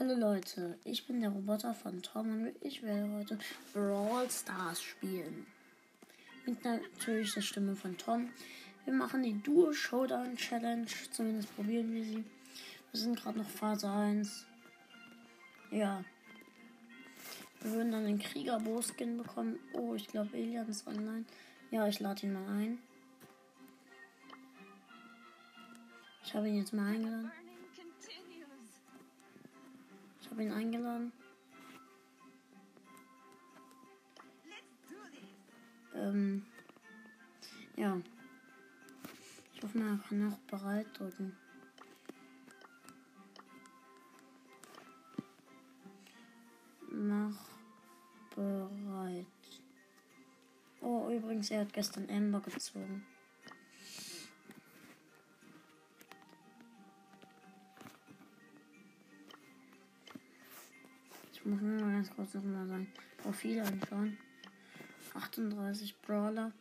Hallo Leute, ich bin der Roboter von Tom und ich werde heute Brawl Stars spielen. Mit natürlich der Stimme von Tom. Wir machen die Duo Showdown Challenge, zumindest probieren wir sie. Wir sind gerade noch Phase 1. Ja. Wir würden dann den Krieger Skin bekommen. Oh, ich glaube Elian ist online. Ja, ich lade ihn mal ein. Ich habe ihn jetzt mal eingeladen. Ich habe ihn eingeladen. Ähm, ja. Ich hoffe mal, er kann auch bereit drücken. Mach bereit. Oh, übrigens, er hat gestern Amber gezogen. Ich muss nur ganz kurz nochmal sein Profil anschauen. 38 Brawler.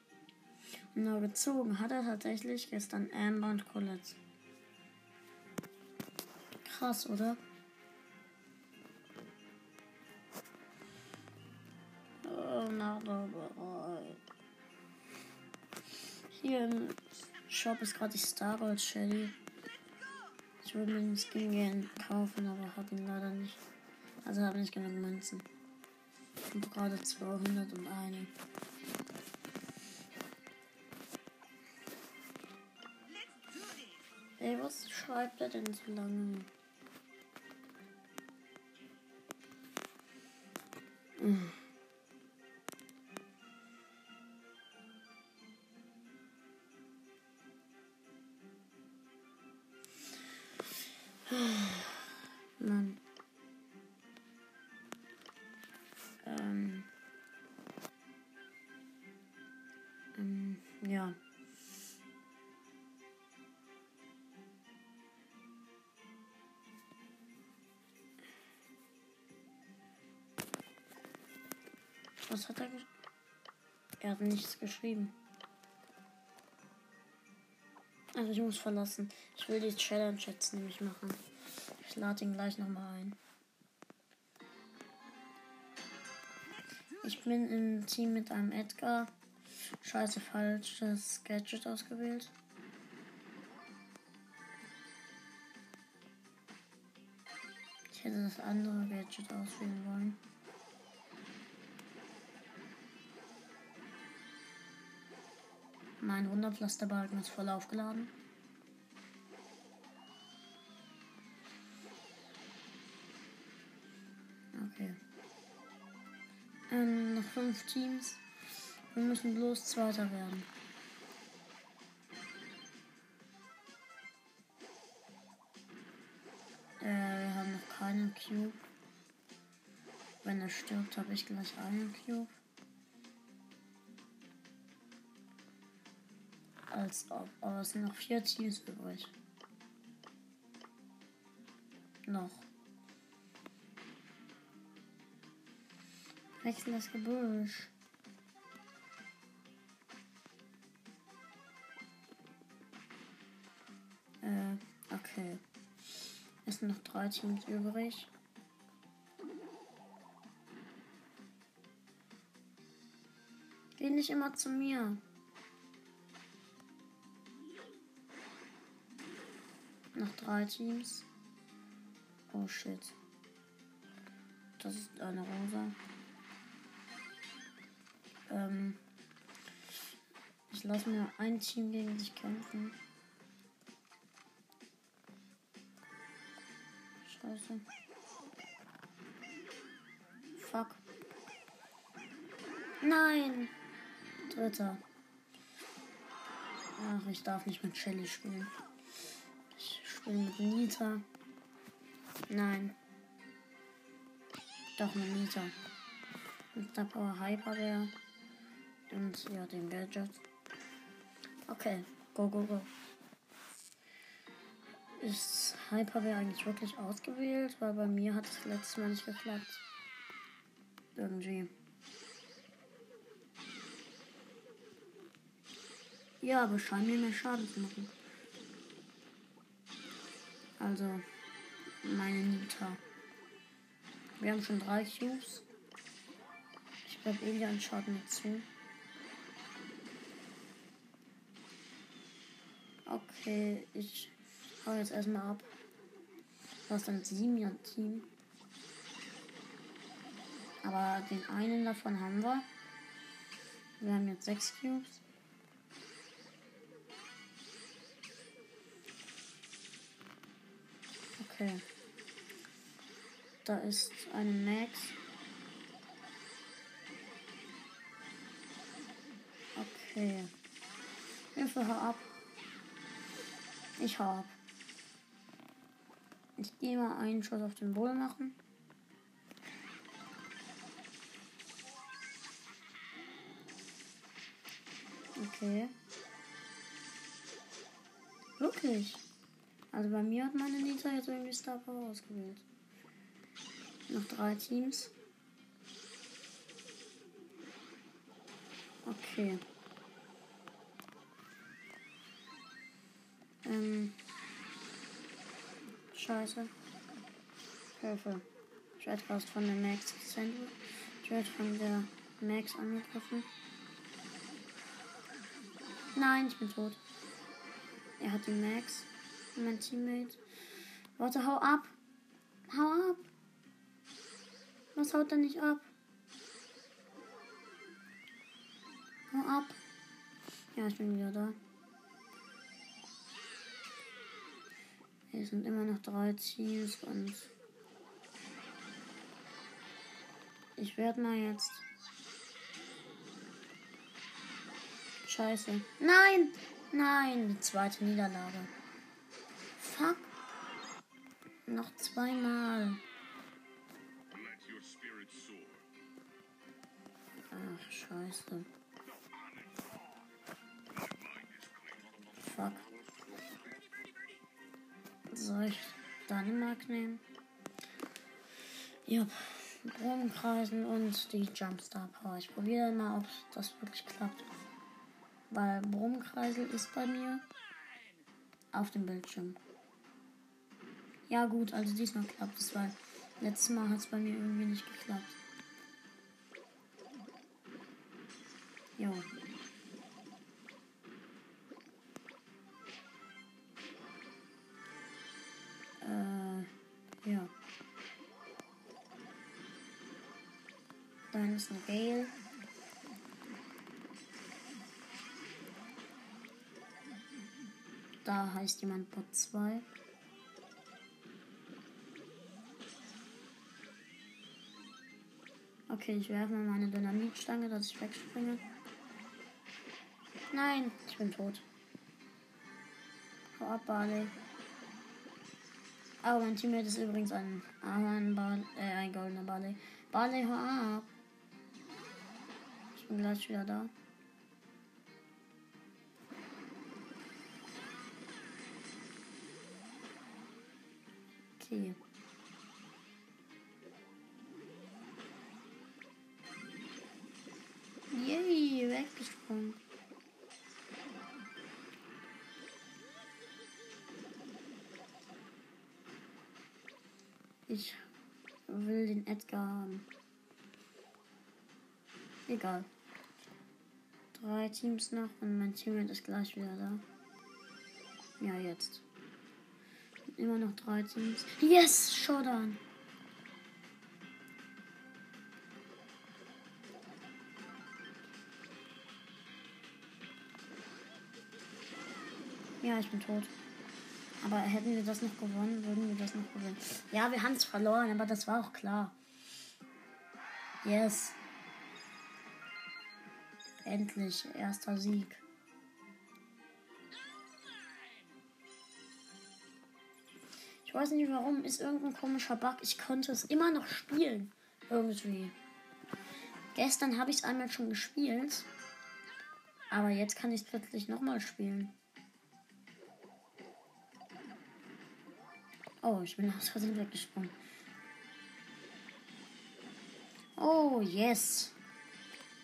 Und nur gezogen hat er tatsächlich gestern Amber und Colette. Krass, oder? Oh, Hier im Shop ist gerade die Star Gold Shelly. Ich würde mir den Skin gerne kaufen, aber habe ihn leider nicht. Also habe ich genug Münzen. Und gerade 201. Ey, was schreibt er denn so lange? Hm. Was hat er geschrieben? Er hat nichts geschrieben. Also ich muss verlassen. Ich will die Challenge jetzt nämlich machen. Ich lade ihn gleich nochmal ein. Ich bin im Team mit einem Edgar. Scheiße, falsches Gadget ausgewählt. Ich hätte das andere Gadget auswählen wollen. Mein Wunderpflasterbalken ist voll aufgeladen. Okay. Ähm, noch fünf Teams. Wir müssen bloß Zweiter werden. Äh, wir haben noch keinen Cube. Wenn er stirbt, habe ich gleich einen Cube. Als ob. Aber es sind noch vier Teams übrig. Noch. Wechsel das Gebüsch. Äh, okay. Es sind noch drei Teams übrig. Geh nicht immer zu mir. Noch drei Teams. Oh shit. Das ist eine Rosa. Ähm, ich lasse mir ein Team gegen sich kämpfen. Scheiße. Fuck. Nein! Dritter. Ach, ich darf nicht mit Shelly spielen. Ich spiele mit Nita. Nein. Doch mit Nita. Mit der Power Hyper wäre. Und ja, den Gadget. Okay, go, go, go. Ist Hyperwehr eigentlich wirklich ausgewählt? Weil bei mir hat es letztes Mal nicht geklappt. Irgendwie. Ja, aber scheint mir mehr Schaden zu machen. Also, meine Nita. Wir haben schon drei Cubes. Ich glaube, Elian schaut mir zu. Okay, ich hau jetzt erstmal ab. Was dann sieben Team. Aber den einen davon haben wir. Wir haben jetzt sechs Cubes. Okay. Da ist eine Max. Okay. Hilfe, hör ab. Ich hau ab. Ich gehe mal einen Schuss auf den Bull machen. Okay. Wirklich. Also bei mir hat meine Nita jetzt irgendwie Star Power ausgewählt. Noch drei Teams. Okay. Ähm. Scheiße. Hilfe. Ich werde fast von der Max gesendet. Ich werde von der Max angegriffen. Nein, ich bin tot. Er hat die Max. Mein Teammate. Warte, hau ab. Hau ab. Was haut er nicht ab? Hau ab. Ja, ich bin wieder da. Hier sind immer noch drei Teams und ich werde mal jetzt. Scheiße. Nein! Nein, die zweite Niederlage. Fuck. Noch zweimal. Ach, scheiße. Fuck. Soll ich Dänemark nehmen? Ja, Brummkreisen und die Jumpstar Power. Ich probiere mal, ob das wirklich klappt. Weil Brummkreisel ist bei mir auf dem Bildschirm. Ja gut, also diesmal klappt es, weil letztes Mal hat es bei mir irgendwie nicht geklappt. Jo. Äh, ja. Dann ist ein Gale. Da heißt jemand Bot 2. Okay, ich werfe mal meine Dynamitstange, dass ich wegspringe. Nein, ich bin tot. Hau ab, Barley. Oh, mein Teammate ist übrigens ein Ahorn, Bar äh, ein goldener Barley. Barley, hau ab. Ich bin gleich wieder da. Okay. Weggesprungen. Ich will den Edgar haben. Egal. Drei Teams noch und mein Teammate ist gleich wieder da. Ja, jetzt. Immer noch drei Teams. Yes, Showdown. Ja, ich bin tot. Aber hätten wir das noch gewonnen, würden wir das noch gewinnen. Ja, wir haben es verloren, aber das war auch klar. Yes. Endlich, erster Sieg. Ich weiß nicht warum, ist irgendein komischer Bug. Ich konnte es immer noch spielen. Irgendwie. Gestern habe ich es einmal schon gespielt. Aber jetzt kann ich es plötzlich nochmal spielen. Oh, ich bin aus Versehen weggesprungen. Oh, yes.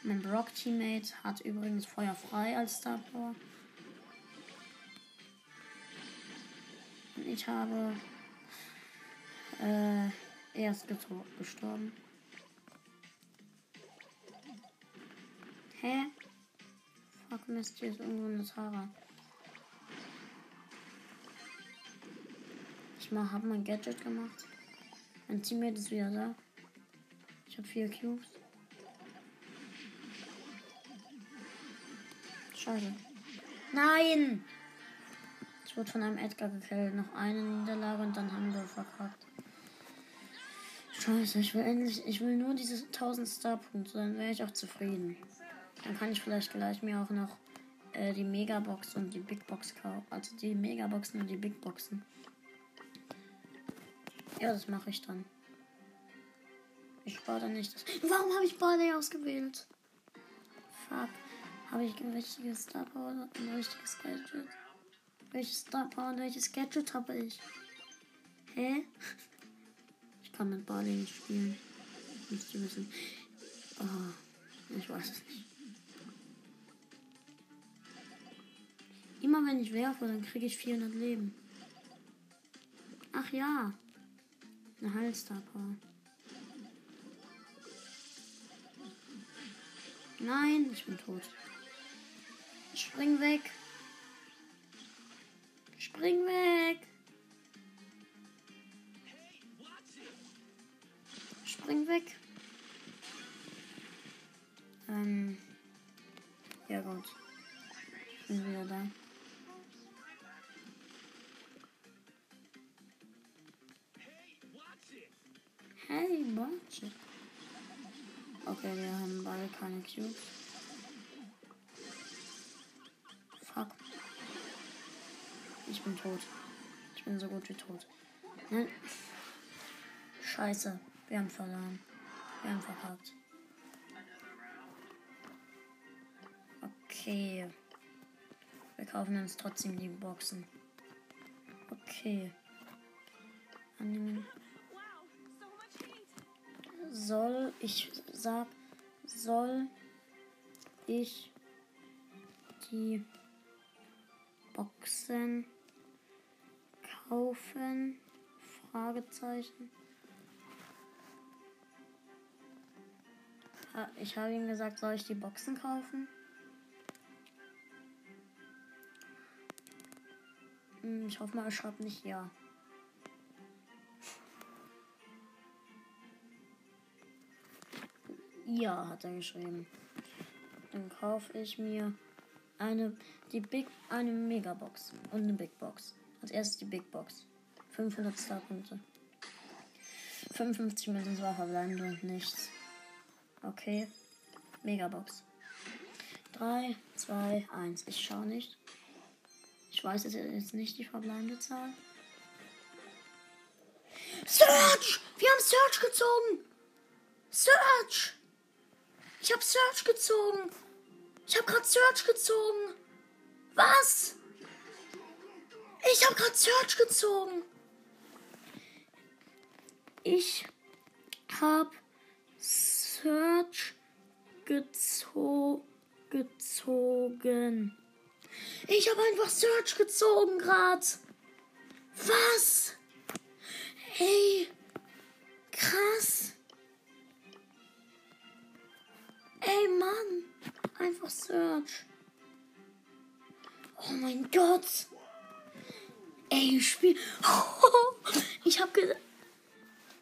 Mein Brock-Teammate hat übrigens Feuer frei als Star Power. Und ich habe äh, Er ist gestorben. Hä? Fuck, Mist, hier ist irgendwo eine Tara. Ich mal, hab mein Gadget gemacht. Mein Teammate ist wieder da. Ich habe vier Cubes. Schade. Nein! Ich wurde von einem Edgar gekillt. Noch eine Niederlage und dann haben wir verkackt. Scheiße, ich will endlich, ich will nur diese 1000 Star-Punkte, dann wäre ich auch zufrieden. Dann kann ich vielleicht gleich mir auch noch äh, die Megabox und die Big Box kaufen. Also die Megaboxen und die Big Boxen. Ja, das mache ich dann. Ich spare dann nicht das. Warum habe ich Barley ausgewählt? Fuck. Habe ich ein richtiges Star Power und ein richtiges Gadget? Welches Star Power und welches Gadget habe ich? Hä? Ich kann mit Barley nicht spielen. Müsst ihr wissen. Oh, ich weiß es nicht. Immer wenn ich werfe, dann kriege ich 400 Leben. Ach ja. Eine Heilstar Power. Nein, ich bin tot. Spring weg. Spring weg. Spring weg. Ähm. Ja gut. Ich bin wieder da. Hey, it. Okay, wir haben beide keine Cubes. Fuck. Ich bin tot. Ich bin so gut wie tot. Nein. Scheiße. Wir haben verloren. Wir haben verkackt. Okay. Wir kaufen uns trotzdem die Boxen. Okay. Annehmen soll ich sag soll ich die Boxen kaufen? Fragezeichen. Ich habe ihm gesagt, soll ich die Boxen kaufen? Hm, ich hoffe mal, er schreibt nicht ja. Ja, hat er geschrieben. Dann kaufe ich mir eine, die Big, eine Megabox und eine Big Box. Als erstes die Big Box. 500 Starpunkte. 55 Münzen war verbleibend und nichts. Okay. Megabox. 3, 2, 1. Ich schaue nicht. Ich weiß jetzt nicht die verbleibende Zahl. Search! Wir haben Search gezogen! Search! Ich habe Search gezogen. Ich habe gerade Search gezogen. Was? Ich habe gerade Search gezogen. Ich habe Search gezo gezogen. Ich habe einfach Search gezogen gerade. Was? Hey, krass. Ey, Mann. Einfach Search. Oh mein Gott. Ey, Spiel. ich hab gesagt.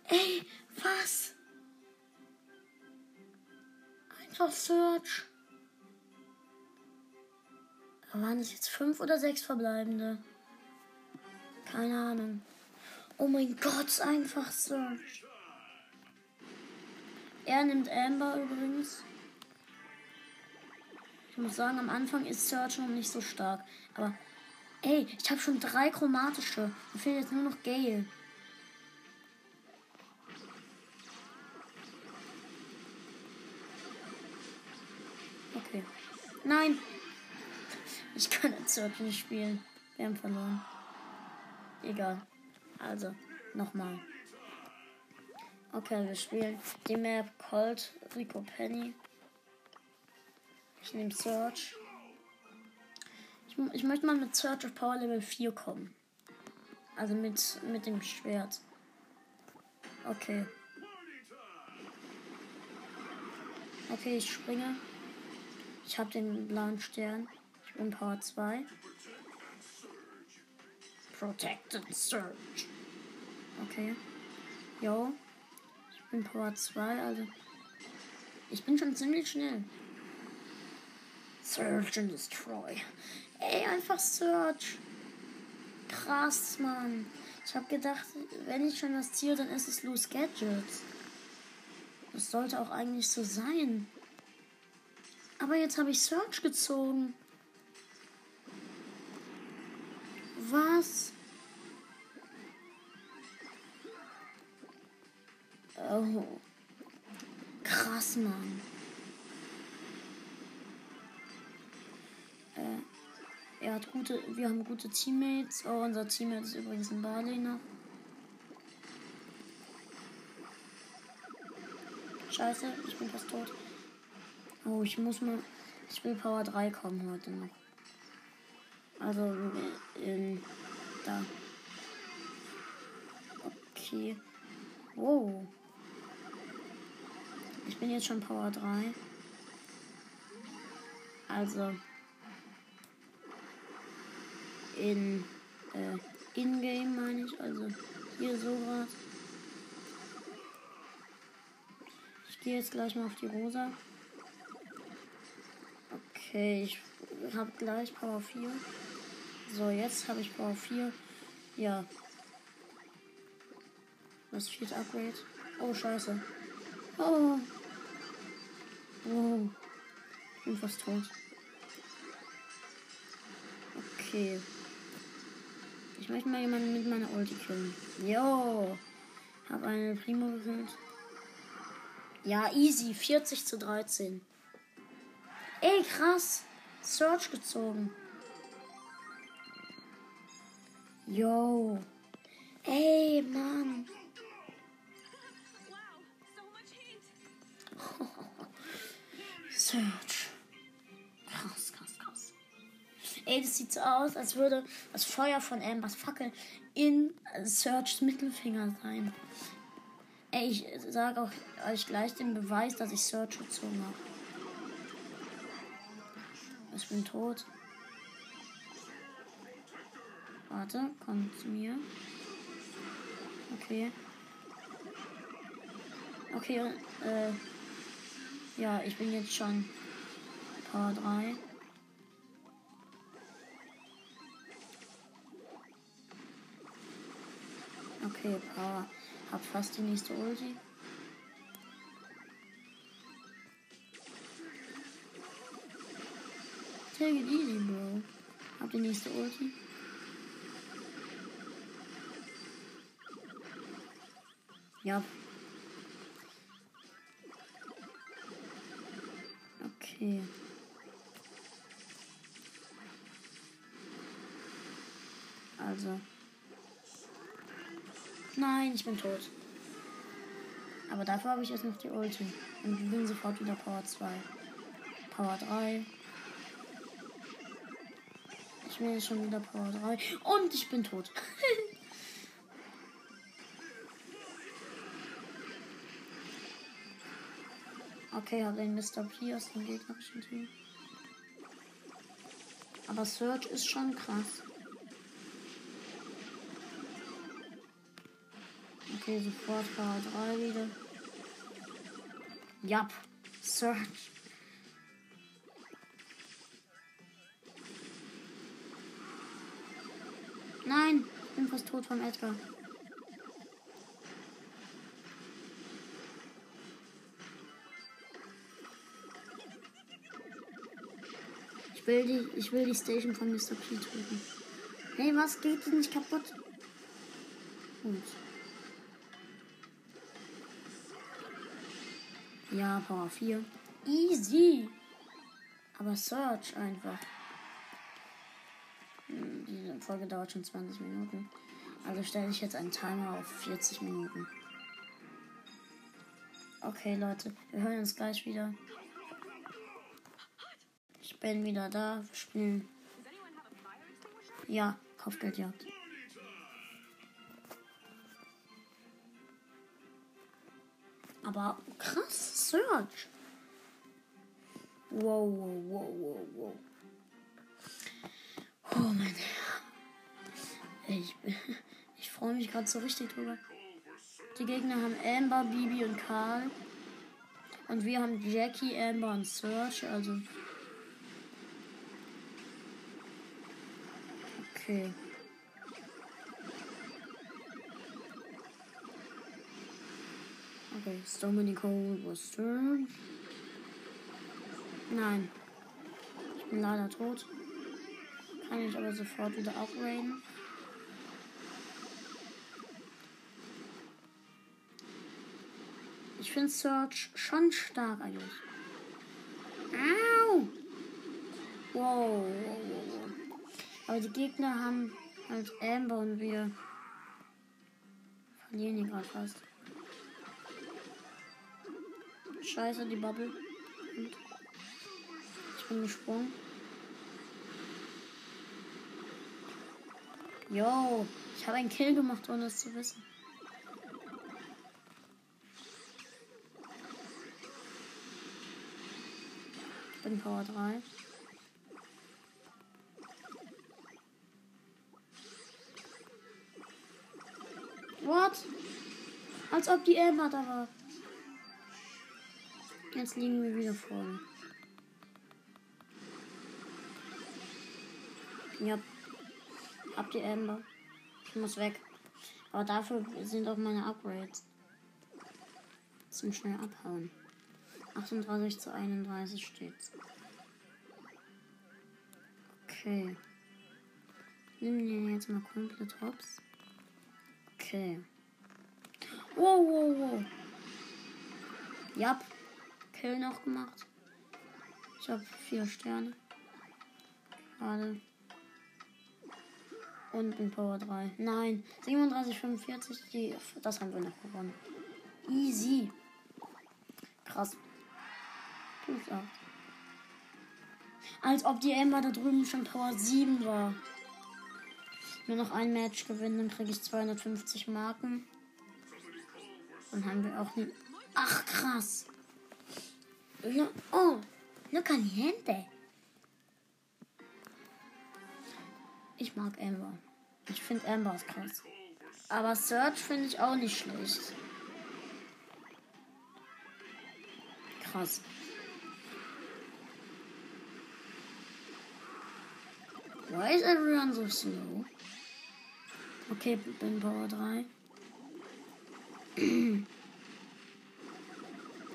Ey, was? Einfach Search. Waren es jetzt fünf oder sechs Verbleibende? Keine Ahnung. Oh mein Gott, einfach Search. Er nimmt Amber übrigens. Ich muss sagen, am Anfang ist Search noch nicht so stark. Aber, ey, ich habe schon drei chromatische. Mir fehlt jetzt nur noch Gale. Okay. Nein! Ich kann jetzt Search nicht spielen. Wir haben verloren. Egal. Also, nochmal. Okay, wir spielen die Map Cold Rico Penny. Ich nehme Search. Ich, ich, möchte mal mit Search auf Power Level 4 kommen. Also mit, mit dem Schwert. Okay. Okay, ich springe. Ich habe den blauen Stern. Ich bin Power 2. Protected Surge. Okay. Yo. Ich bin Power 2, also. Ich bin schon ziemlich schnell. Search and Destroy. Ey, einfach Search. Krass, Mann. Ich habe gedacht, wenn ich schon was ziehe, dann ist es Loose Gadgets. Das sollte auch eigentlich so sein. Aber jetzt habe ich Search gezogen. Was? Oh. Krass, Mann. Äh, er hat gute, wir haben gute Teammates. Oh, unser Teammate ist übrigens ein Barley. Scheiße, ich bin fast tot. Oh, ich muss mal. Ich will Power 3 kommen heute noch. Also in. Da. Okay. Wow. Ich bin jetzt schon Power 3. Also. In. Äh, In-Game meine ich. Also hier so gerade. Ich gehe jetzt gleich mal auf die Rosa. Okay, ich habe gleich Power 4. So, jetzt habe ich Power 4. Ja. Das vierte Upgrade. Oh, scheiße. Oh. Oh. Ich bin fast tot. Okay. Ich möchte mal jemanden mit meiner Ulti killen. Jo. Hab eine Primo gekillt. Ja, easy. 40 zu 13. Ey, krass. Search gezogen. Yo. Ey, Mann. Search. Ey, das sieht so aus, als würde das Feuer von Ambers Fackel in Searchs Mittelfinger sein. Ey, ich sage auch euch gleich den Beweis, dass ich Search gezogen habe. Ich bin tot. Warte, komm zu mir. Okay. Okay, äh. Ja, ich bin jetzt schon Power 3. Okay, Power. Hab fast die nächste Ulti. Take it easy, Bro. Hab die nächste Ulti. Ja. Okay. Also. Nein, ich bin tot. Aber dafür habe ich jetzt noch die Ulti. Und bin sofort wieder Power 2. Power 3. Ich bin jetzt schon wieder Power 3. Und ich bin tot. okay, habe den Mr. P aus dem gegnerischen Team. Aber Search ist schon krass. Okay, sofort Power 3 wieder. Jap. Search. Nein, ich bin fast tot von Edgar. Ich will die, ich will die Station von Mr. P töten. Hey, was geht denn nicht kaputt? Gut. Ja, Power 4. Easy. Aber Search einfach. Hm, Diese Folge dauert schon 20 Minuten. Also stelle ich jetzt einen Timer auf 40 Minuten. Okay, Leute, wir hören uns gleich wieder. Ich bin wieder da. Wir spielen. Ja, Kopfgeldjagd. Aber krass, Search. Wow, wow, wow, wow, wow. Oh mein Ich, ich freue mich gerade so richtig drüber. Die Gegner haben Amber, Bibi und Karl. Und wir haben Jackie, Amber und Search. Also. Okay. Okay, ist Dominic was Search. Nein. Ich bin leider tot. Kann ich aber sofort wieder upgraden. Ich finde Search schon stark eigentlich. Au! Wow, wow, wow, wow. Aber die Gegner haben halt Amber und wir verlieren hier gerade fast. Scheiße, die Bubble. Und ich bin gesprungen. Yo, ich habe einen Kill gemacht, ohne es zu wissen. Ich bin Power 3. What? Als ob die Emma da war. Jetzt liegen wir wieder vorne. Ja. Ab die Ember. Ich muss weg. Aber dafür sind auch meine Upgrades. Zum schnell abhauen. 38 zu 31 steht's. Okay. Nehmen den jetzt mal komplett hops. Okay. Wow, wow, wow. Ja. Kill noch gemacht. Ich habe vier Sterne. Gerade. Und bin Power 3. Nein. 37, 45. Die, das haben wir noch gewonnen. Easy. Krass. Plus 8. Als ob die Emma da drüben schon Power 7 war. Nur noch ein Match gewinnen, dann kriege ich 250 Marken. Dann haben wir auch eine. Ach, krass. Oh, no caliente. Ich mag Amber. Ich finde Amber ist krass. Aber Search finde ich auch nicht schlecht. Krass. Why is everyone so slow? Okay, bin Power 3.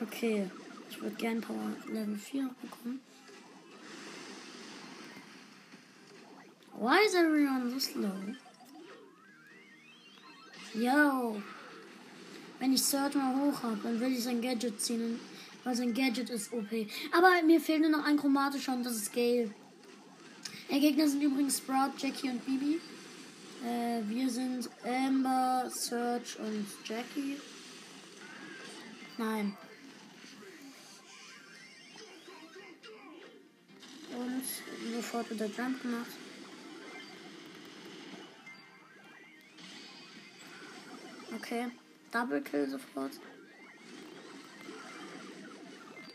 okay, ich würde gern Power Level 4 bekommen. Why is everyone so slow? Yo. Wenn ich Third mal hoch habe, dann will ich sein Gadget ziehen. Weil sein Gadget ist OP. Aber mir fehlt nur noch ein chromatischer und das ist Gale. Der Gegner sind übrigens Sprout, Jackie und Bibi. Äh, wir sind Amber, Search und Jackie. Nein. Und sofort wieder Jump gemacht. Okay. Double Kill sofort.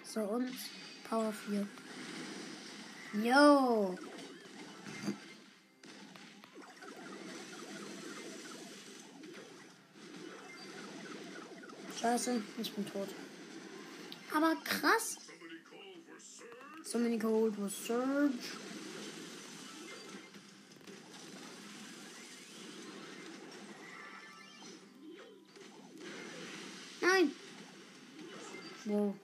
So und Power 4. Yo! Scheiße, ich bin tot. Aber krass. So many cold was Surge. Nein. Wow.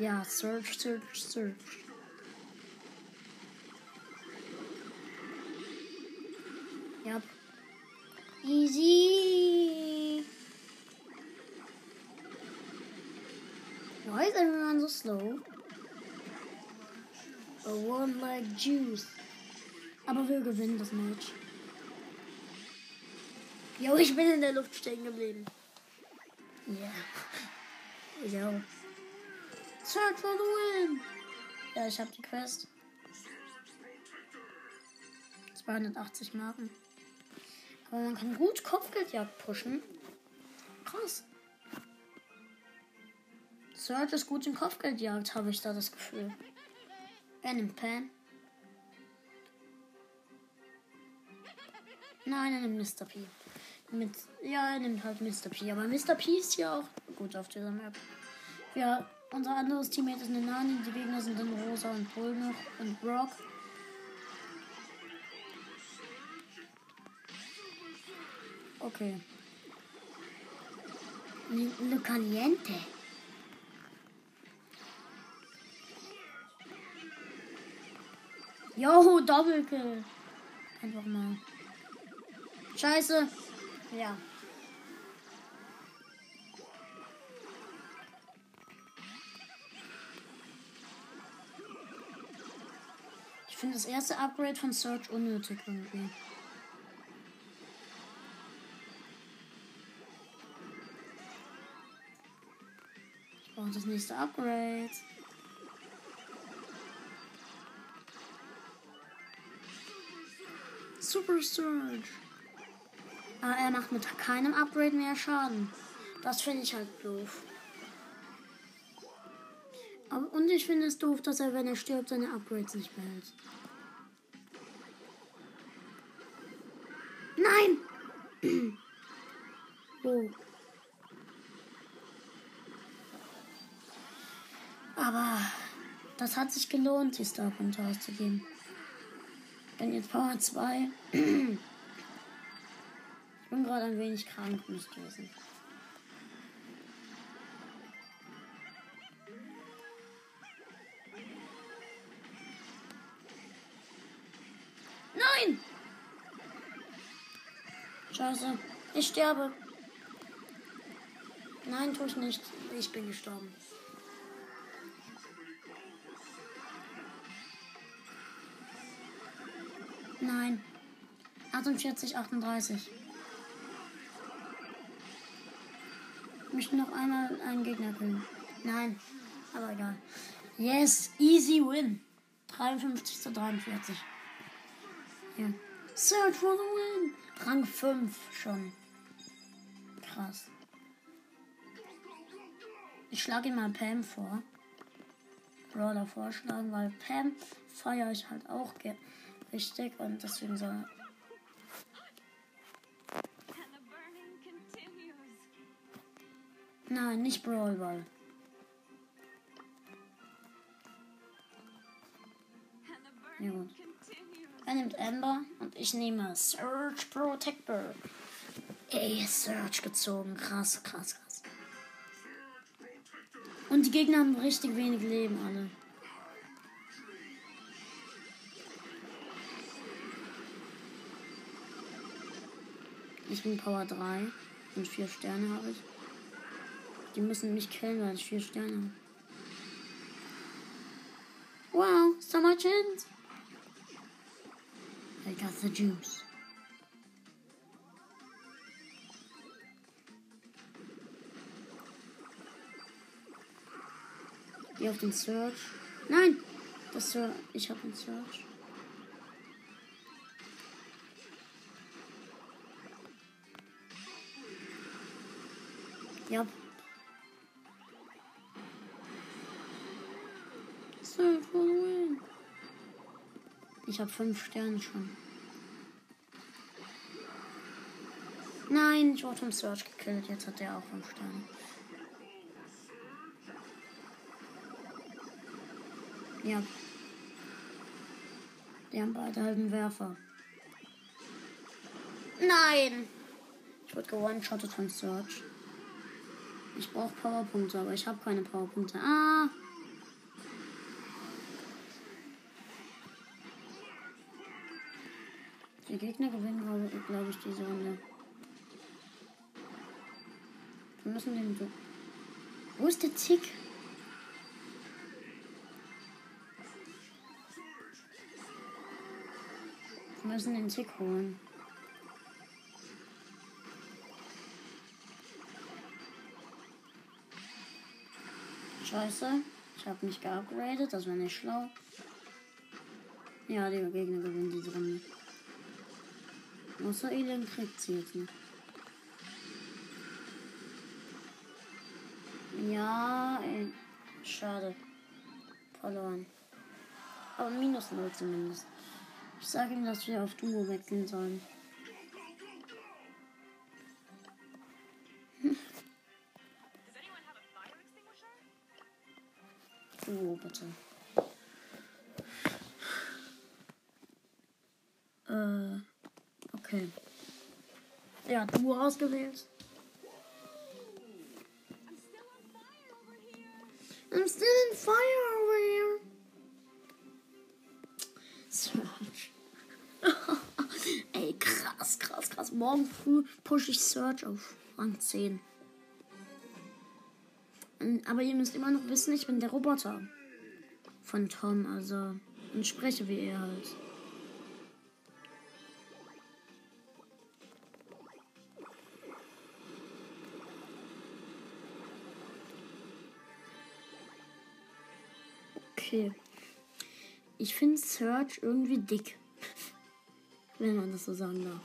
Ja, Surge, Surge, Surge. Yep. Easy. Why is everyone so slow? Like juice. Aber wir gewinnen das Match. Jo, ich bin in der Luft stecken geblieben. Ja. Jo. Search for the win. Ja, ich hab die Quest. 280 Marken. Aber man kann gut Kopfgeldjagd pushen. Krass. Search ist gut in Kopfgeldjagd, habe ich da das Gefühl. Er nimmt Pan. Nein, er nimmt Mr. P. Mit, ja, er nimmt halt Mr. P. Aber Mr. P ist hier auch gut auf dieser Map. Ja, unser anderes Teammate ist eine Nani. Die Gegner sind dann Rosa und Bull noch und Brock. Okay. Le Caliente. Yo, Doppelkill. Einfach mal. Scheiße. Ja. Ich finde das erste Upgrade von Search unnötig irgendwie. Ich brauche das nächste Upgrade. Super Surge. Aber er macht mit keinem Upgrade mehr Schaden. Das finde ich halt doof. Und ich finde es doof, dass er, wenn er stirbt, seine Upgrades nicht behält. Nein! oh. Aber das hat sich gelohnt, die Star-Punkte auszugeben. Bin jetzt Power 2. ich bin gerade ein wenig krank, müsst ihr wissen. Nein! Scheiße, ich sterbe. Nein, tue ich nicht. Ich bin gestorben. Nein. 48, 38. möchte noch einmal einen Gegner killen. Nein, aber egal. Yes, easy win. 53 zu 43. Ja. Search for the win. Rang 5 schon. Krass. Ich schlage ihm mal Pam vor. Brawler vorschlagen, weil Pam feiere ich halt auch richtig und deswegen so. Nein, nicht Brawl Ball. Ja, gut. Er nimmt Amber und ich nehme Search Protector. Ey, Search gezogen. Krass, krass, krass. Und die Gegner haben richtig wenig Leben, alle. Ich bin Power 3 und 4 Sterne habe ich. Die müssen mich killen, weil ich 4 Sterne habe. Wow, so much int. I got the juice. Geh auf den Search. Nein! Das Search. Ich habe den Search. Ja. Ich habe fünf Sterne schon. Nein, ich wurde vom Search gekillt. Jetzt hat er auch fünf Sterne. Ja. Die haben beide einen Werfer. Nein! Ich wurde gewone-shottet von Search. Ich brauche Powerpunkte, aber ich habe keine Powerpunkte. Ah! Die Gegner gewinnen, glaube ich, diese Runde. Wir müssen den. Wo ist der Tick? Wir müssen den Tick holen. Scheiße. Ich habe mich geupgradet, das wäre nicht schlau. Ja, die Gegner gewinnen diese Runde. Außer Elend kriegt sie jetzt nicht. Ja, ey. Schade. Verloren. Aber minus 0 zumindest. Ich sage ihm, dass wir auf Duo wechseln sollen. Duo, bitte. Äh, okay. Ja, Duo ausgewählt. I'm still in fire over here. Search. Ey, krass, krass, krass. Morgen früh pushe ich Search auf Rang 10. Aber ihr müsst immer noch wissen, ich bin der Roboter von Tom, also und spreche wie er halt. Okay. Ich finde Search irgendwie dick. Wenn man das so sagen darf.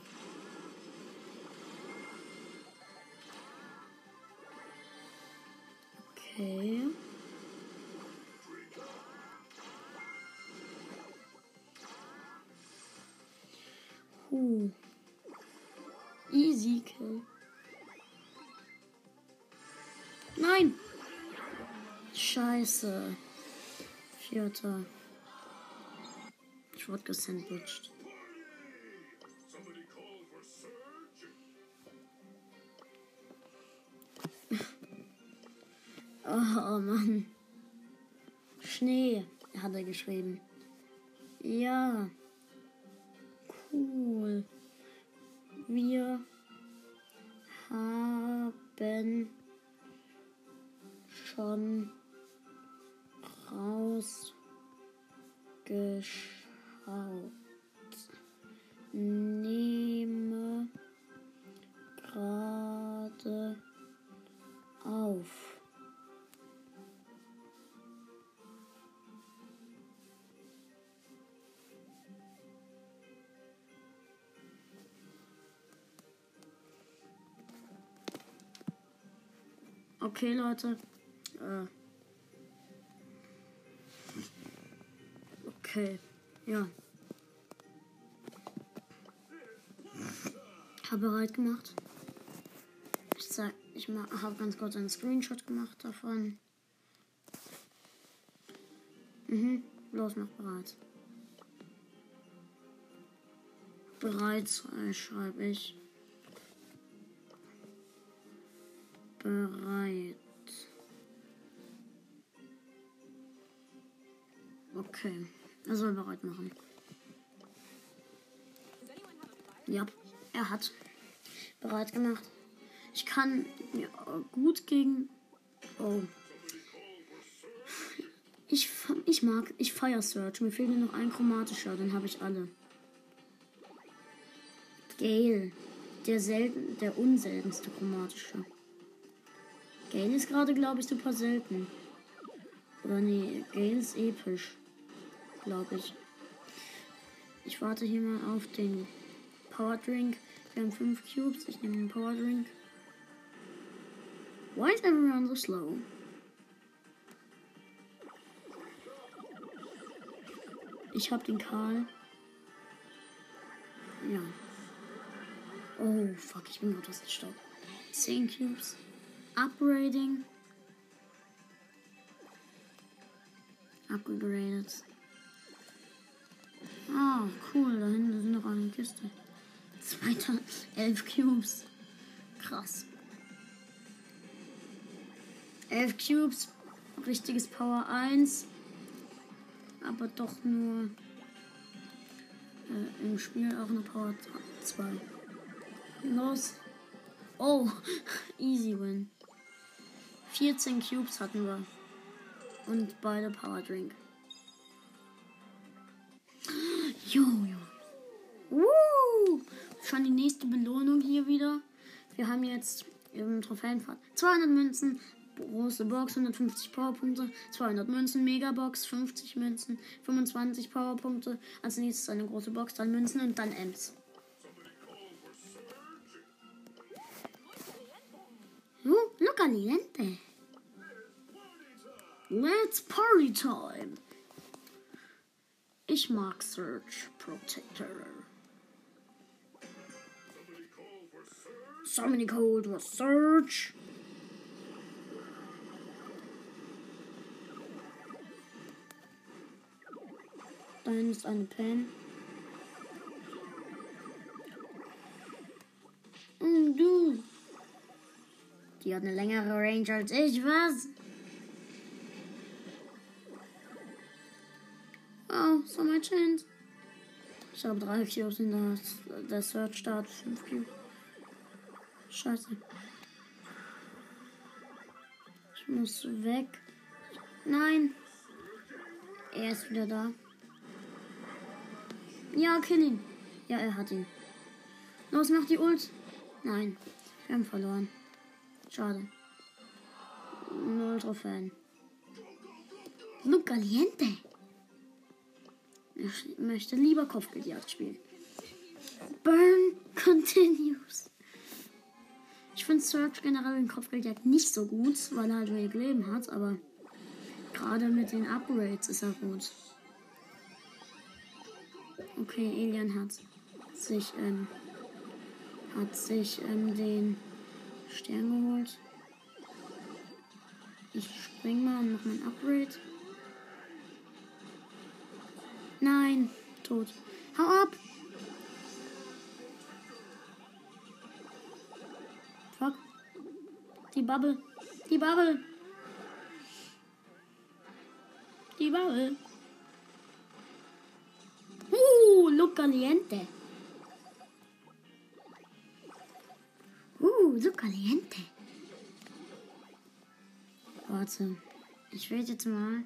Okay. Huh. Easy Kill. Nein! Scheiße. Vierter. Ich wurde gesandwiched. Oh Mann. Schnee, hat er geschrieben. Ja. Cool. Wir haben schon rausgeschaut. Nehme gerade auf. Okay, Leute. Äh. Okay. Ja. Habe bereit gemacht. Ich zeig, ich habe ganz kurz einen Screenshot gemacht davon. Mhm. Los, mach bereit. Bereits äh, schreibe ich. Bereit. Okay. Er soll bereit machen. Ja, er hat bereit gemacht. Ich kann ja, gut gegen. Oh. Ich, ich mag, ich feier Search. Mir fehlt nur noch ein chromatischer, dann habe ich alle. Gale. Der selten, der unseltenste chromatische. Gale ist gerade, glaube ich, super selten. Oder nee, Gale ist episch glaube ich. Ich warte hier mal auf den Power Drink. Wir haben fünf Cubes. Ich nehme den Power Drink. Why is everyone so slow? Ich hab den Karl. Ja. Oh, fuck, ich bin gerade aus dem Stopp. 10 Cubes. Upgrading. Upgraded. Ah, cool. Da hinten ist noch eine Kiste. Zweiter, elf Cubes. Krass. Elf Cubes. Richtiges Power 1. Aber doch nur äh, im Spiel auch eine Power 2. Los. Oh, easy win. 14 Cubes hatten wir. Und beide Power Drink. Jojo. Uh, schon die nächste Belohnung hier wieder. Wir haben jetzt im Trophäenfahrt 200 Münzen, große Box, 150 Powerpunkte, 200 Münzen, Megabox, 50 Münzen, 25 Powerpunkte. Als nächstes eine große Box, dann Münzen und dann Ems. Uh, look caliente. It's Party Time. Ich mag Search Protector. Somebody called for Search. Dann ist eine Pen. Und du. Die hat eine längere Range als ich, was? So my chance. Ich habe drei Cubes in der, der Search Start. Fünf Cubes. Scheiße. Ich muss weg. Nein. Er ist wieder da. Ja, kill ihn. Ja, er hat ihn. Los, mach die Ult. Nein, wir haben verloren. Schade. Null Trophäen. Look caliente. Ich möchte lieber Kopfgeldjagd spielen. Burn continues. Ich finde Search generell in Kopfgeldjagd nicht so gut, weil er halt wenig Leben hat, aber gerade mit den Upgrades ist er gut. Okay, Alien hat sich, ähm, hat sich ähm, den Stern geholt. Ich spring mal und mach mein Upgrade. Nein, tot. Hau ab! Fuck. Die Bubble. Die Bubble. Die Bubble. Uh, look caliente. Uh, so caliente. Warte. Ich werde jetzt mal.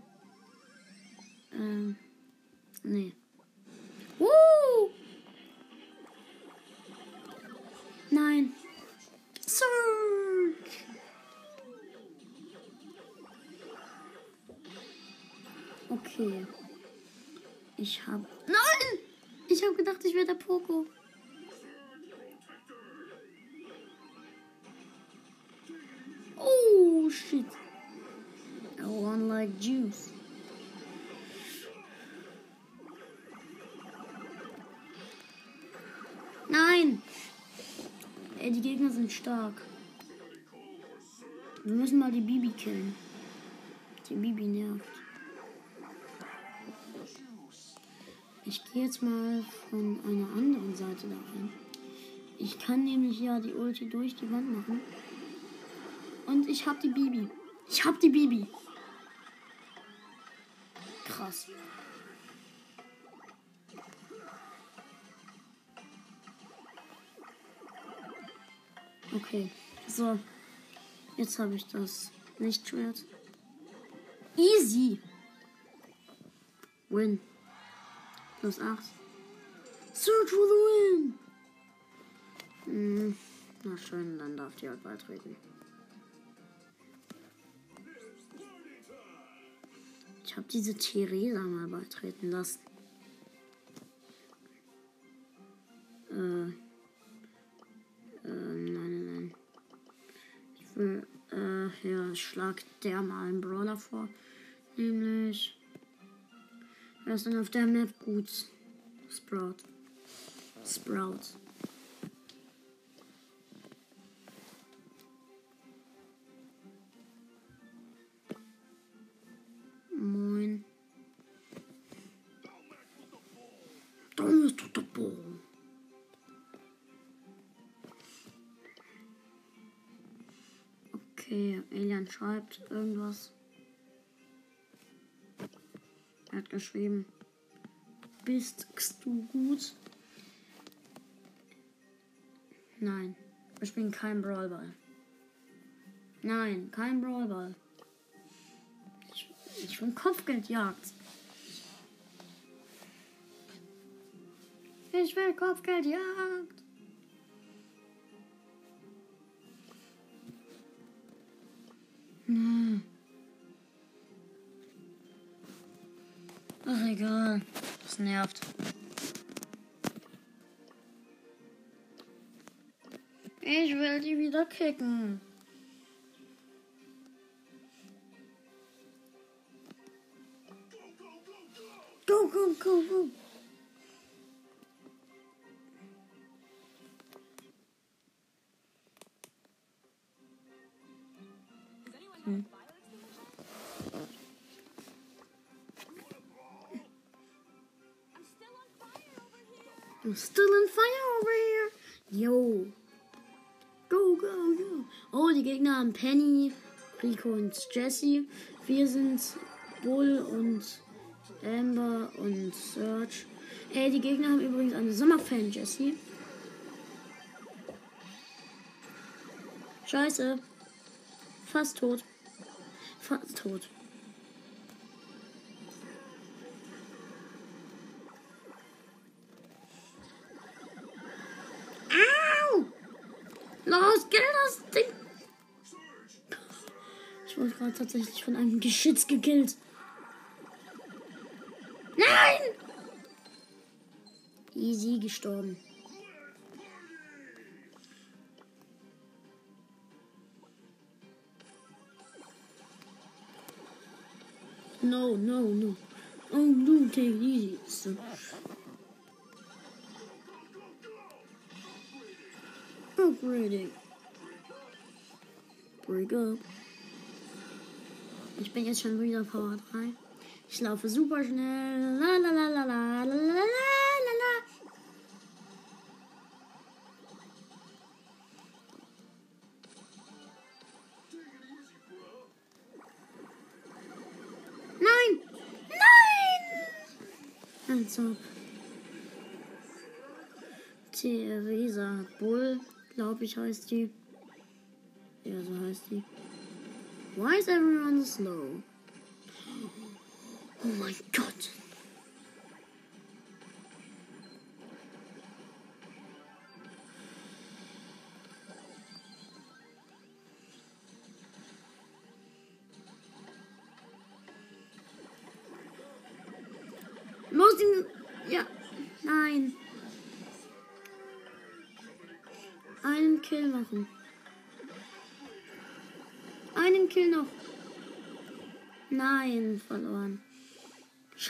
Ähm. Nee. Uh! Nein. Search! Okay. Ich hab. Nein! Ich hab gedacht, ich wäre der Poco. Stark. Wir müssen mal die Bibi killen. Die Bibi nervt. Ich gehe jetzt mal von einer anderen Seite da rein. Ich kann nämlich ja die Ulti durch die Wand machen. Und ich hab die Bibi. Ich hab die Bibi. Krass. Okay, so. Jetzt habe ich das Lichtschwert. Easy. Win. Plus 8. Search for the win. Hm, na schön, dann darf die halt beitreten. Ich habe diese Theresa mal beitreten lassen. Äh, Ich will, äh, ja, ich schlag der mal einen Brawler vor. Nämlich. Wer ist denn auf der Map gut? Sprout. Sprout. Okay, Alien schreibt irgendwas. Er hat geschrieben. Bist du gut? Nein, wir spielen kein Brawlball. Nein, kein Brawlball. Ich, ich will Kopfgeldjagd. Ich will Kopfgeldjagd. Egal. Das nervt. Ich will die wieder kicken. Still on fire over here. Yo. Go, go, go. Oh, die Gegner haben Penny, Rico und Jesse. Wir sind Bull und Amber und Serge. Ey, die Gegner haben übrigens eine Sommerfan, Jesse. Scheiße. Fast tot. Fast tot. Ich wurde gerade tatsächlich von einem Geschütz gekillt. Nein! Easy gestorben. No, no, no. Oh, no, take it easy. So. Upgrading. Break up. Ich bin jetzt schon wieder Power 3. Ich laufe super schnell. La la la la la la la! Also. Theresa Bull, glaube ich, heißt die. Ja, so heißt die. Why is everyone slow? Oh my Gott.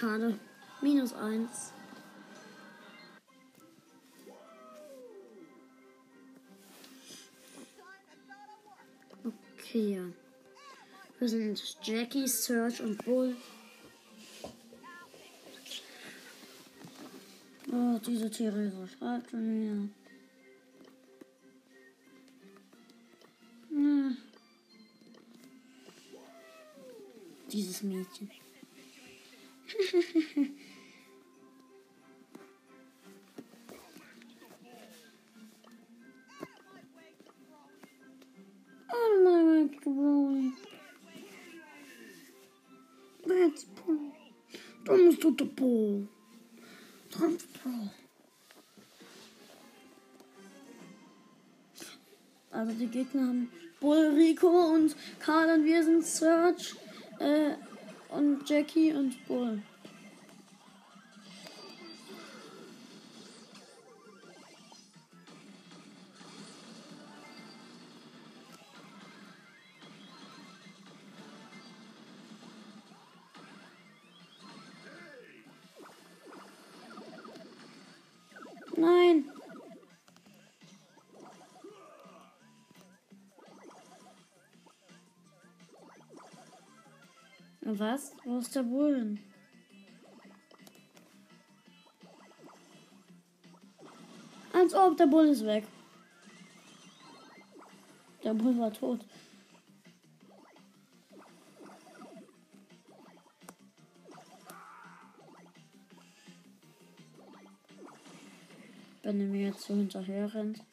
Schade. Minus eins. Okay. Wir sind Jackie, Serge und Bull. Oh, diese Theresa schreibt schon wieder. Hm. Dieses Mädchen. That's pro. Der Pro. Trans Pro. Also die Gegner haben Bull, Rico und Karl und wir sind Search äh, und Jackie und Bull. Was? Wo ist der Bullen? Als ob der Bull ist weg. Der Bull war tot. Wenn er mir jetzt so hinterher rennt.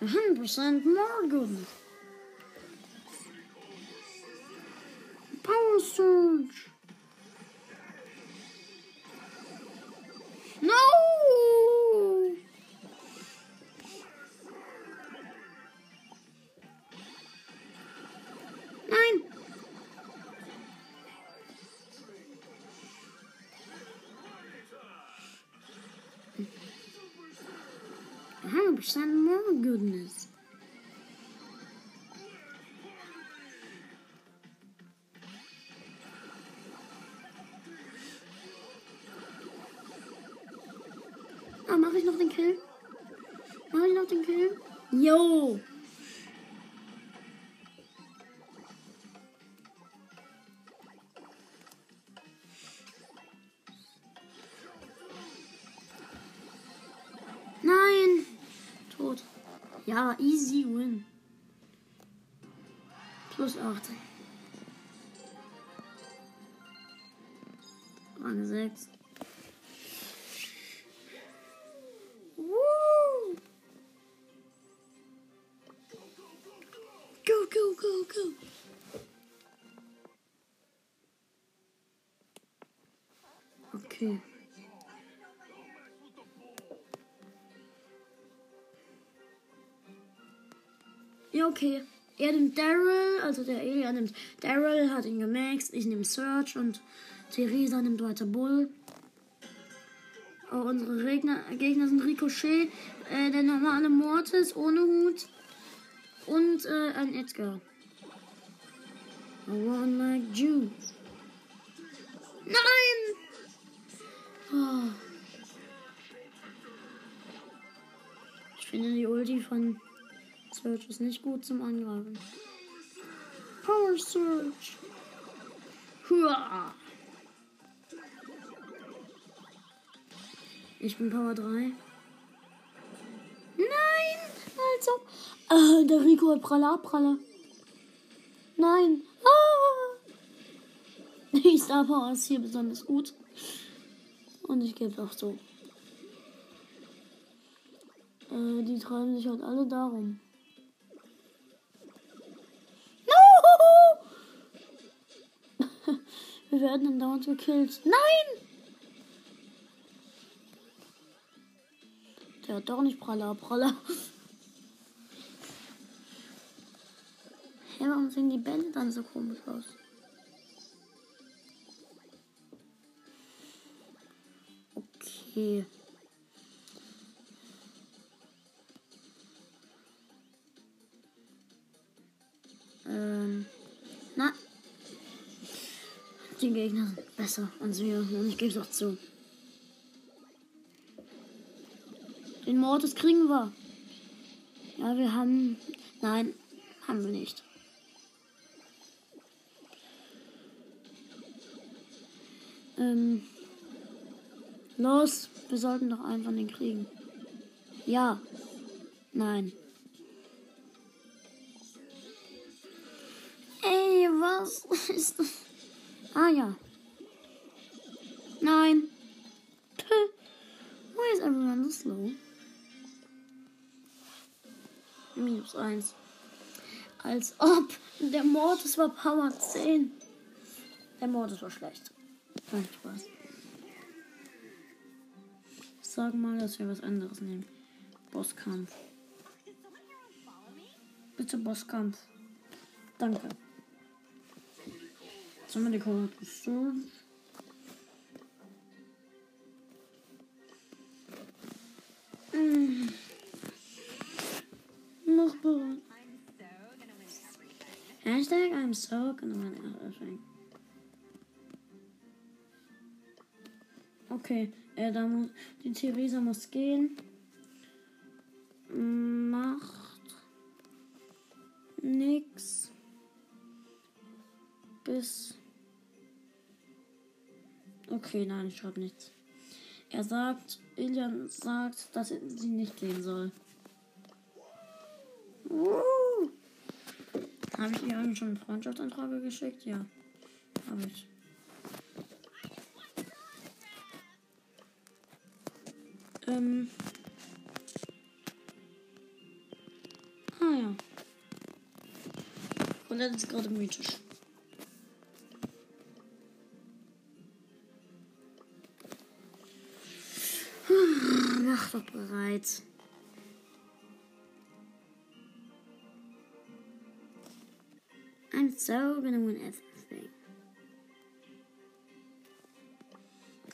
100% more goodness. Russian, my goodness. Ah, mach ich noch den Kill? Mach ich noch den Kill? Yo! Ja, easy win. Plus 8. Rang 6. Woo! Go, go, go, go. Okay. Okay. Er nimmt Daryl, also der Alien nimmt Daryl, hat ihn gemaxt. Ich nehme Search und Theresa nimmt weiter Bull. Oh, unsere Gegner, Gegner sind Ricochet, äh, der normale Mortis ohne Hut und äh, ein Edgar. I want like you. Nein! Oh. Ich finde die Ulti von Search ist nicht gut zum Angreifen. Power Search. Hua. Ich bin Power 3. Nein! Also. Ah, der Rico hat Praller, Praller. Nein. Ah. Die Star Power ist hier besonders gut. Und ich gebe auch so. Äh, die treiben sich halt alle darum. No! Wir werden dann dauernd gekillt. Nein! Der hat doch nicht Praller, Praller. Hä, warum sehen die Bälle dann so komisch aus? Okay. Die Gegner sind besser als wir und ich gebe es auch zu. Den Mordes kriegen wir. Ja, wir haben. Nein, haben wir nicht. Ähm. Los, wir sollten doch von den kriegen. Ja. Nein. Ey, was ist das? Ah ja. Nein. Why is everyone so slow? Minus 1. Als ob. Der Mortis war Power 10. Der Mortis war schlecht. Kein Spaß. Sag mal, dass wir was anderes nehmen. Bosskampf. Bitte Bosskampf. Danke. Sollen wir die Karte. Noch bereit. Hashtag I'm so gonna win everything. Okay, äh, da muss, die Theresa muss gehen. Okay, nein, ich schreibe nichts. Er sagt, Ilian sagt, dass sie nicht gehen soll. Uh. Habe ich ihr schon eine Freundschaftsanfrage geschickt? Ja, habe ich. Ähm. Ah ja. Und das ist gerade mythisch. Mach doch bereit. I'm so gonna win everything.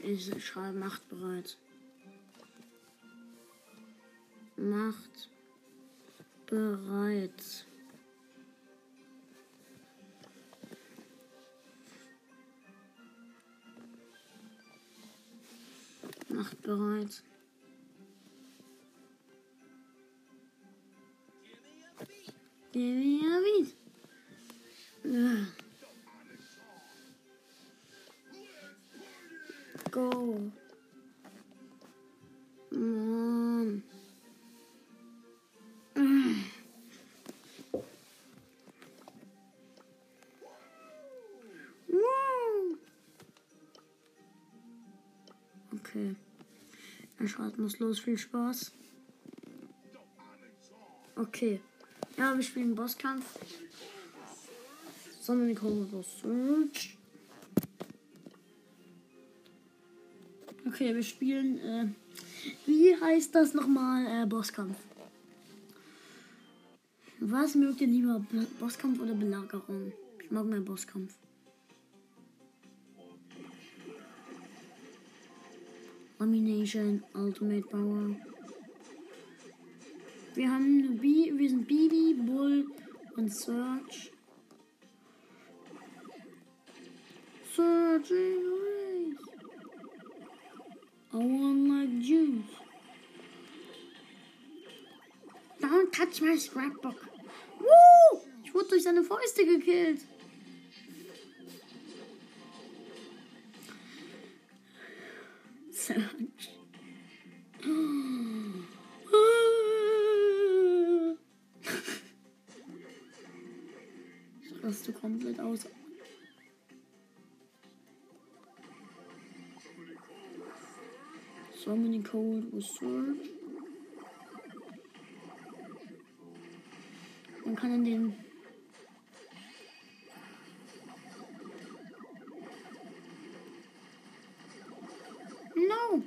Ich schreibe Macht bereit. Macht bereit. Macht bereit. A beat. Ja. Go. Wow. Okay. Er schreibt muss los. Viel Spaß. Okay. Ja, wir spielen Bosskampf. Sondern. Search. Okay, wir spielen. Äh, wie heißt das nochmal? Äh, Bosskampf. Was mögt ihr lieber? Be Bosskampf oder Belagerung? Ich mag mehr Bosskampf. Lamination, Ultimate Power. Wir haben B, wir sind Bibi, Bull und Search. Searching race. I want like juice. Don't touch my scrapbook. Woo! Ich wurde durch seine Fäuste gekillt. Man kann in den No!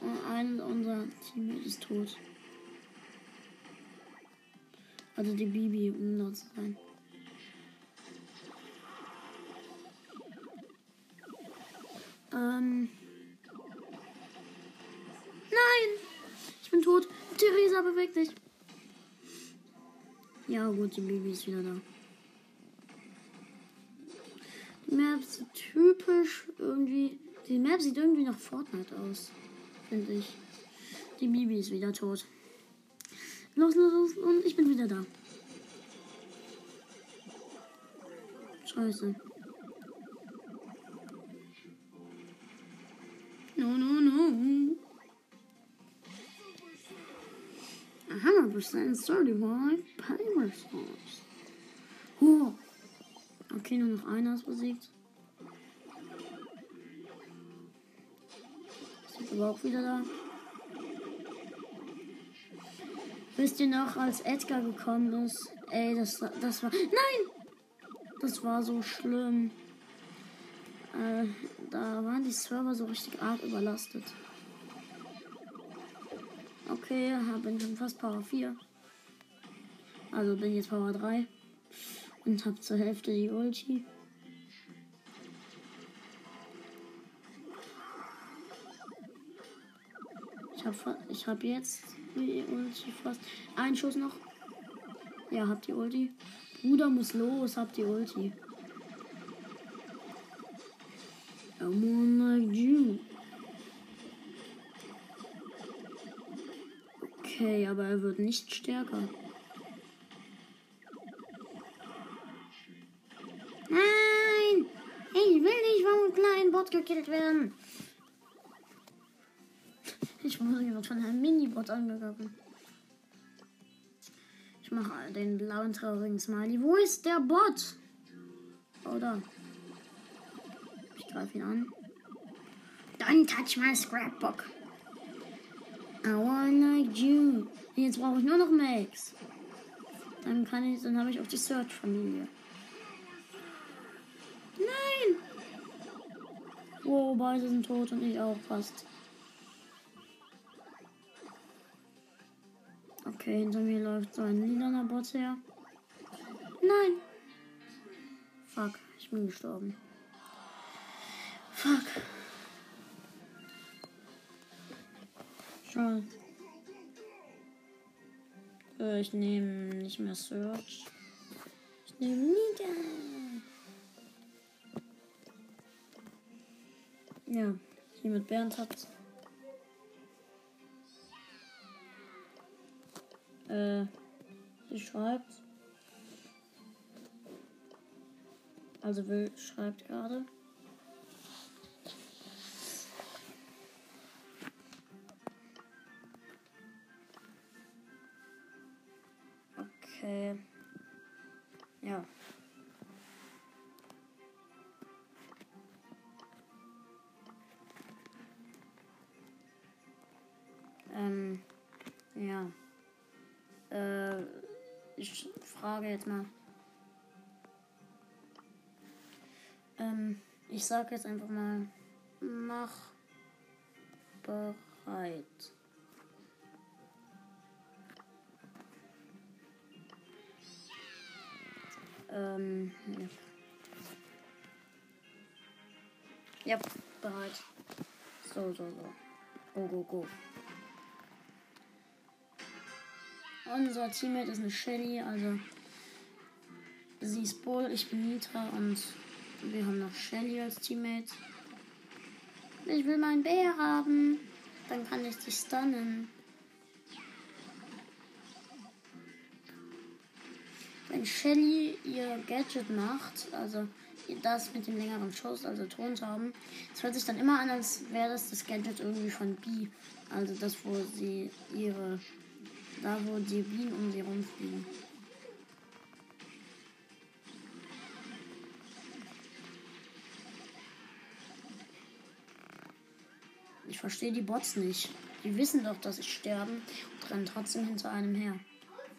Und Ein unser Teammate ist tot. Also die Bibi, um dort zu sein. Ähm. Nein! Ich bin tot. Theresa, beweg dich. Ja, gut, die Bibi ist wieder da. Die Map sieht typisch irgendwie. Die Map sieht irgendwie nach Fortnite aus. Finde ich. Die Bibi ist wieder tot. Los, los, los. Und ich bin wieder da. Scheiße. No, no, no. 100% certified Paper Sauce. Oh. Okay, nur noch einer ist besiegt. Ist aber auch wieder da. Wisst ihr noch, als Edgar gekommen ist? Ey, das, das war. Nein! Das war so schlimm. Äh, da waren die Server so richtig arg überlastet. Okay, bin schon fast Power 4. Also bin jetzt Power 3. Und hab zur Hälfte die Ulti. Ich hab, ich hab jetzt die Ulti fast. Ein Schuss noch. Ja, hab die Ulti. Bruder muss los, hab die Ulti. I'm on like. Okay, aber er wird nicht stärker. Nein! Ich will nicht vom kleinen Bot gekillt werden. Ich wurde gerade von einem Mini-Bot angegriffen. Ich mache den blauen traurigen Smiley. Wo ist der Bot? Da. Ich greife ihn an. Don't touch my scrapbook. I wanna you. Jetzt brauche ich nur noch Max. Dann kann ich, dann habe ich auch die Search-Familie. Nein! Wow, beide sind tot und ich auch fast. Okay, hinter mir läuft so ein lilaner Bot her. Nein! Fuck, ich bin gestorben. Fuck. Schon. Ich nehme nicht mehr Search. Ich nehme Nita. Ja, hier mit Bernd hat. Äh, sie schreibt. Also will, schreibt gerade. Okay. Ja. Ähm, ja. Äh, ich frage jetzt mal. Ähm, ich sage jetzt einfach mal, mach bereit. Ähm, ja. ja, bereit. So, so, so. Go, go, go. Unser Teammate ist eine Shelly, also sie ist Bull, ich bin Nitra und wir haben noch Shelly als Teammate. Ich will meinen Bär haben. Dann kann ich dich stunnen. Wenn Shelly ihr Gadget macht, also das mit dem längeren Schuss, also Tons haben, es hört sich dann immer an, als wäre das das Gadget irgendwie von B. Also das, wo sie ihre da, wo die Bienen um sie rumfliegen. Ich verstehe die Bots nicht. Die wissen doch, dass ich sterbe und rennen trotzdem hinter einem her.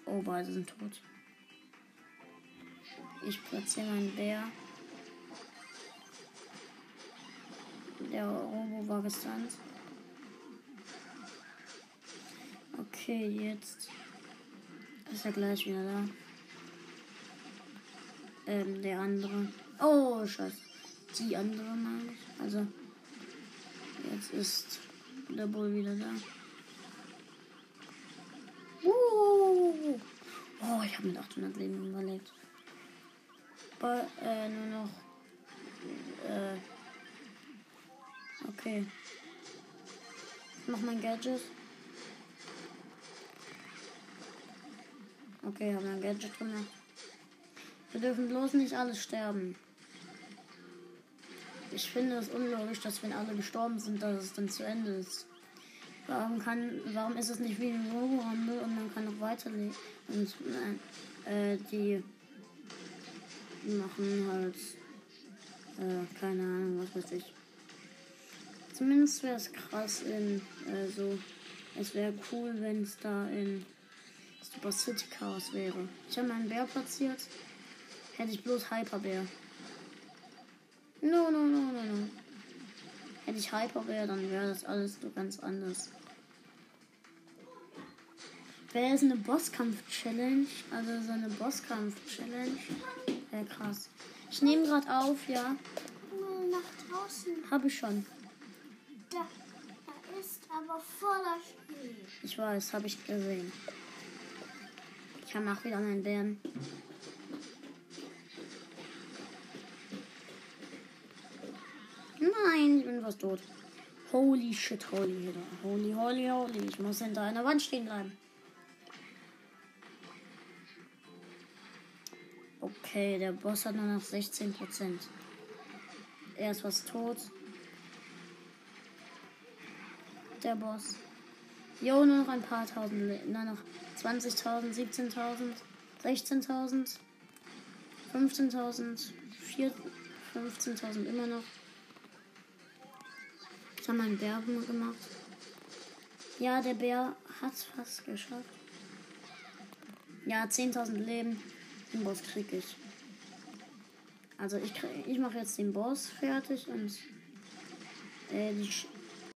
Oh, beide sind tot. Ich platziere meinen Bär. Der Robo war gestunt. Okay, jetzt ist er gleich wieder da. Ähm, der andere. Oh, scheiße. Die andere meine ich. Also, jetzt ist der Bull wieder da. Uh. Oh, ich habe mit 800 Leben überlebt. Aber, äh, nur noch. Äh. Okay. Ich mach mein Gadget. Okay, haben ein Gadget gemacht. Wir dürfen bloß nicht alle sterben. Ich finde es unlogisch, dass wenn alle gestorben sind, dass es dann zu Ende ist. Warum kann, warum ist es nicht wie ein Robo-Rumble und man kann noch weiterleben? Und äh, die machen halt, äh, keine Ahnung, was weiß ich. Zumindest wäre es krass in, äh, es wäre cool, wenn es da in Super City Chaos wäre. Ich habe meinen Bär platziert. Hätte ich bloß Hyperbär. No, no, no, no, no. Hätte ich Hyperbär, dann wäre das alles so ganz anders. Wäre es eine Bosskampf-Challenge? Also so eine Bosskampf-Challenge? Wäre krass. Ich nehme gerade auf, ja. Nach draußen. Habe ich schon. Da, da ist aber voller Schnee. Ich weiß, habe ich gesehen. Ich habe auch wieder meinen Bären. Nein, ich bin fast tot. Holy shit, holy shit. Holy, holy, holy. Ich muss hinter einer Wand stehen bleiben. Okay, der Boss hat nur noch 16%. Er ist fast tot. Der Boss. Jo, nur noch ein paar tausend. Nur noch 20.000, 17.000, 16.000, 15.000, 15.000 immer noch. Ich habe meinen Bär gemacht. Ja, der Bär hat es fast geschafft. Ja, 10.000 Leben. Den Boss krieg ich. Also ich, ich mache jetzt den Boss fertig und äh, die,